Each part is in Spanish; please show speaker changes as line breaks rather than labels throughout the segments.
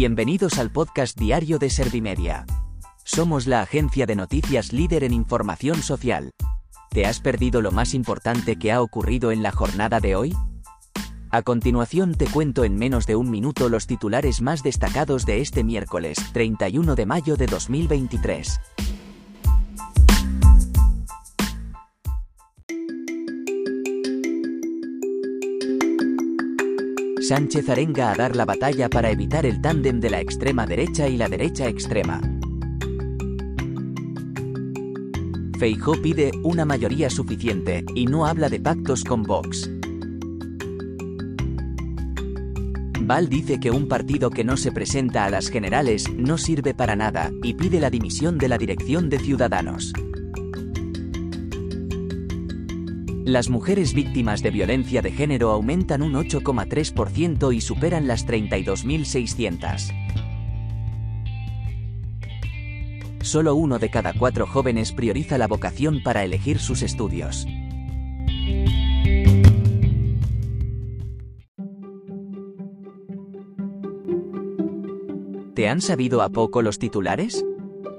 Bienvenidos al podcast diario de Servimedia. Somos la agencia de noticias líder en información social. ¿Te has perdido lo más importante que ha ocurrido en la jornada de hoy? A continuación te cuento en menos de un minuto los titulares más destacados de este miércoles, 31 de mayo de 2023. Sánchez arenga a dar la batalla para evitar el tándem de la extrema derecha y la derecha extrema. Feijó pide una mayoría suficiente y no habla de pactos con Vox. Val dice que un partido que no se presenta a las generales no sirve para nada y pide la dimisión de la dirección de Ciudadanos. Las mujeres víctimas de violencia de género aumentan un 8,3% y superan las 32.600. Solo uno de cada cuatro jóvenes prioriza la vocación para elegir sus estudios. ¿Te han sabido a poco los titulares?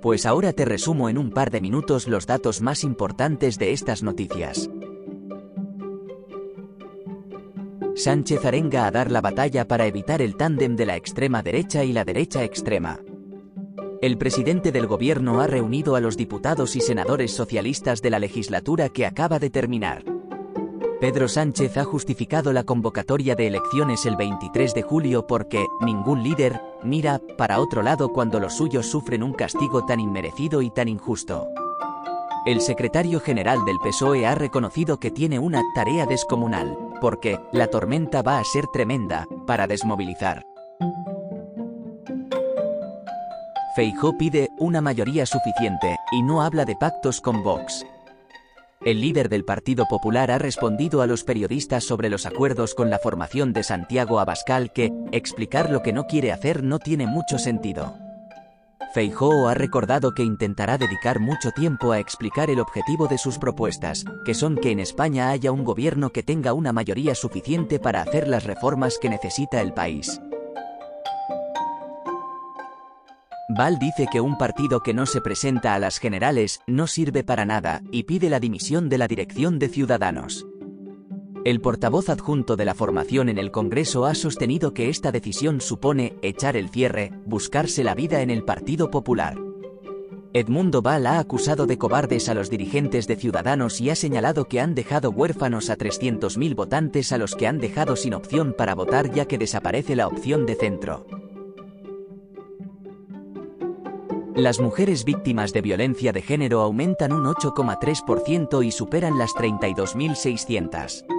Pues ahora te resumo en un par de minutos los datos más importantes de estas noticias. Sánchez arenga a dar la batalla para evitar el tándem de la extrema derecha y la derecha extrema. El presidente del gobierno ha reunido a los diputados y senadores socialistas de la legislatura que acaba de terminar. Pedro Sánchez ha justificado la convocatoria de elecciones el 23 de julio porque ningún líder mira para otro lado cuando los suyos sufren un castigo tan inmerecido y tan injusto. El secretario general del PSOE ha reconocido que tiene una tarea descomunal, porque la tormenta va a ser tremenda, para desmovilizar. Feijó pide una mayoría suficiente y no habla de pactos con Vox. El líder del Partido Popular ha respondido a los periodistas sobre los acuerdos con la formación de Santiago Abascal que explicar lo que no quiere hacer no tiene mucho sentido. Feijóo ha recordado que intentará dedicar mucho tiempo a explicar el objetivo de sus propuestas, que son que en España haya un gobierno que tenga una mayoría suficiente para hacer las reformas que necesita el país. Val dice que un partido que no se presenta a las generales no sirve para nada y pide la dimisión de la dirección de Ciudadanos. El portavoz adjunto de la formación en el Congreso ha sostenido que esta decisión supone echar el cierre, buscarse la vida en el Partido Popular. Edmundo Val ha acusado de cobardes a los dirigentes de Ciudadanos y ha señalado que han dejado huérfanos a 300.000 votantes a los que han dejado sin opción para votar ya que desaparece la opción de centro. Las mujeres víctimas de violencia de género aumentan un 8,3% y superan las 32.600.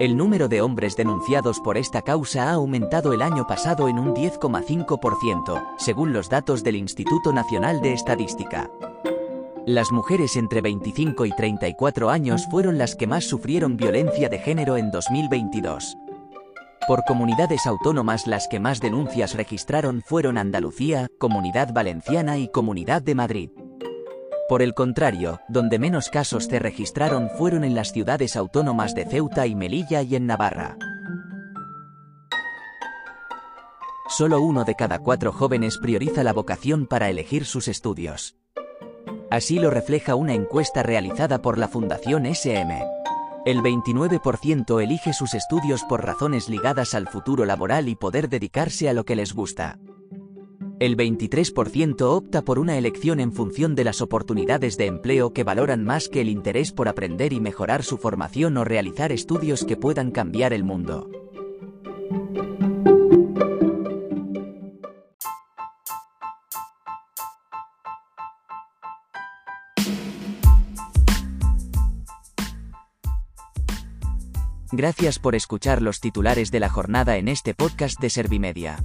El número de hombres denunciados por esta causa ha aumentado el año pasado en un 10,5%, según los datos del Instituto Nacional de Estadística. Las mujeres entre 25 y 34 años fueron las que más sufrieron violencia de género en 2022. Por comunidades autónomas las que más denuncias registraron fueron Andalucía, Comunidad Valenciana y Comunidad de Madrid. Por el contrario, donde menos casos se registraron fueron en las ciudades autónomas de Ceuta y Melilla y en Navarra. Solo uno de cada cuatro jóvenes prioriza la vocación para elegir sus estudios. Así lo refleja una encuesta realizada por la Fundación SM. El 29% elige sus estudios por razones ligadas al futuro laboral y poder dedicarse a lo que les gusta. El 23% opta por una elección en función de las oportunidades de empleo que valoran más que el interés por aprender y mejorar su formación o realizar estudios que puedan cambiar el mundo. Gracias por escuchar los titulares de la jornada en este podcast de Servimedia.